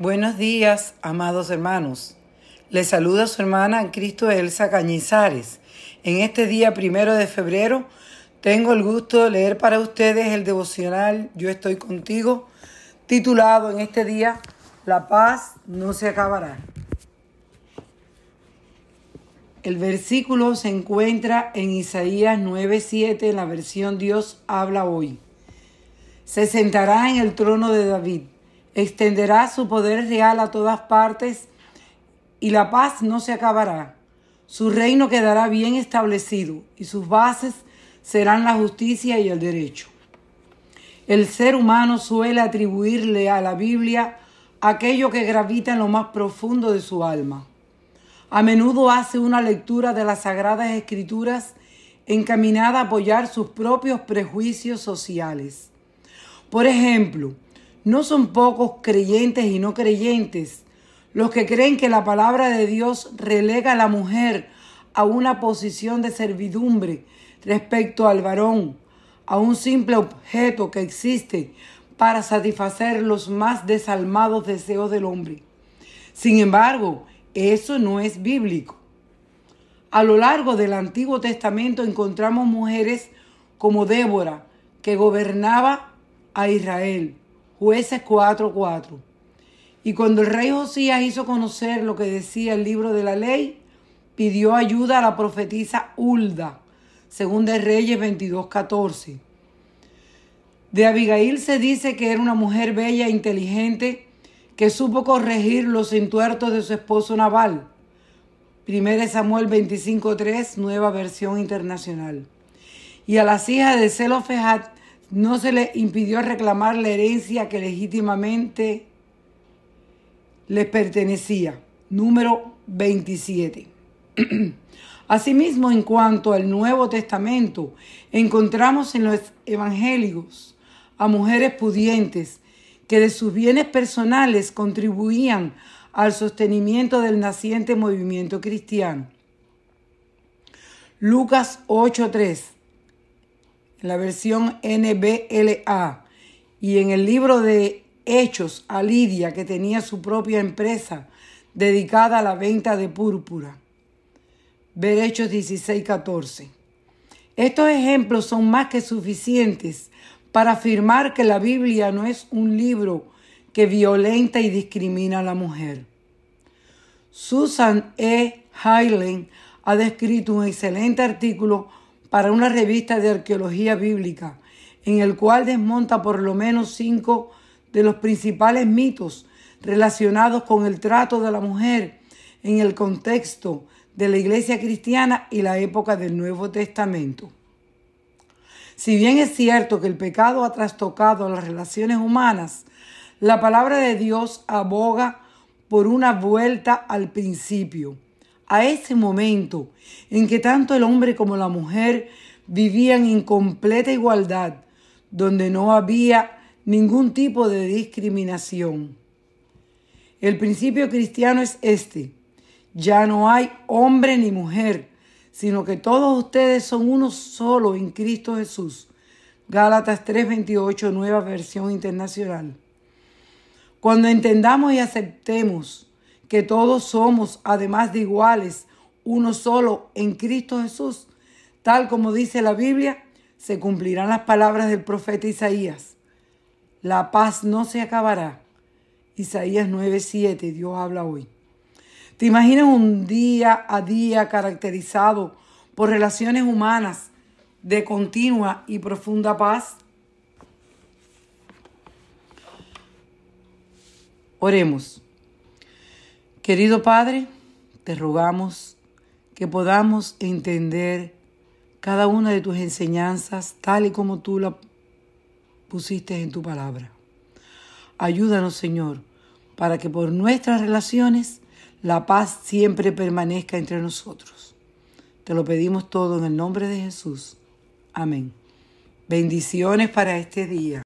Buenos días, amados hermanos. Les saluda su hermana en Cristo Elsa Cañizares. En este día primero de febrero tengo el gusto de leer para ustedes el devocional Yo estoy contigo, titulado en este día La paz no se acabará. El versículo se encuentra en Isaías 9:7 en la versión Dios habla hoy. Se sentará en el trono de David extenderá su poder real a todas partes y la paz no se acabará. Su reino quedará bien establecido y sus bases serán la justicia y el derecho. El ser humano suele atribuirle a la Biblia aquello que gravita en lo más profundo de su alma. A menudo hace una lectura de las sagradas escrituras encaminada a apoyar sus propios prejuicios sociales. Por ejemplo, no son pocos creyentes y no creyentes los que creen que la palabra de Dios relega a la mujer a una posición de servidumbre respecto al varón, a un simple objeto que existe para satisfacer los más desalmados deseos del hombre. Sin embargo, eso no es bíblico. A lo largo del Antiguo Testamento encontramos mujeres como Débora, que gobernaba a Israel, Jueces 4:4. Y cuando el rey Josías hizo conocer lo que decía el libro de la ley, pidió ayuda a la profetisa Hulda, según de Reyes 22:14. De Abigail se dice que era una mujer bella e inteligente que supo corregir los entuertos de su esposo Nabal. 1 Samuel 25:3, nueva versión internacional. Y a las hijas de Zelofejat no se le impidió reclamar la herencia que legítimamente les pertenecía. Número 27. Asimismo, en cuanto al Nuevo Testamento, encontramos en los evangélicos a mujeres pudientes que de sus bienes personales contribuían al sostenimiento del naciente movimiento cristiano. Lucas 8:3 en la versión NBLA y en el libro de Hechos a Lidia, que tenía su propia empresa dedicada a la venta de púrpura. Ver Hechos 16-14. Estos ejemplos son más que suficientes para afirmar que la Biblia no es un libro que violenta y discrimina a la mujer. Susan E. Hyland ha descrito un excelente artículo para una revista de arqueología bíblica, en el cual desmonta por lo menos cinco de los principales mitos relacionados con el trato de la mujer en el contexto de la iglesia cristiana y la época del Nuevo Testamento. Si bien es cierto que el pecado ha trastocado las relaciones humanas, la palabra de Dios aboga por una vuelta al principio a ese momento en que tanto el hombre como la mujer vivían en completa igualdad, donde no había ningún tipo de discriminación. El principio cristiano es este. Ya no hay hombre ni mujer, sino que todos ustedes son uno solo en Cristo Jesús. Gálatas 3:28, nueva versión internacional. Cuando entendamos y aceptemos que todos somos, además de iguales, uno solo en Cristo Jesús, tal como dice la Biblia, se cumplirán las palabras del profeta Isaías. La paz no se acabará. Isaías 9:7, Dios habla hoy. ¿Te imaginas un día a día caracterizado por relaciones humanas de continua y profunda paz? Oremos. Querido Padre, te rogamos que podamos entender cada una de tus enseñanzas tal y como tú la pusiste en tu palabra. Ayúdanos, Señor, para que por nuestras relaciones la paz siempre permanezca entre nosotros. Te lo pedimos todo en el nombre de Jesús. Amén. Bendiciones para este día.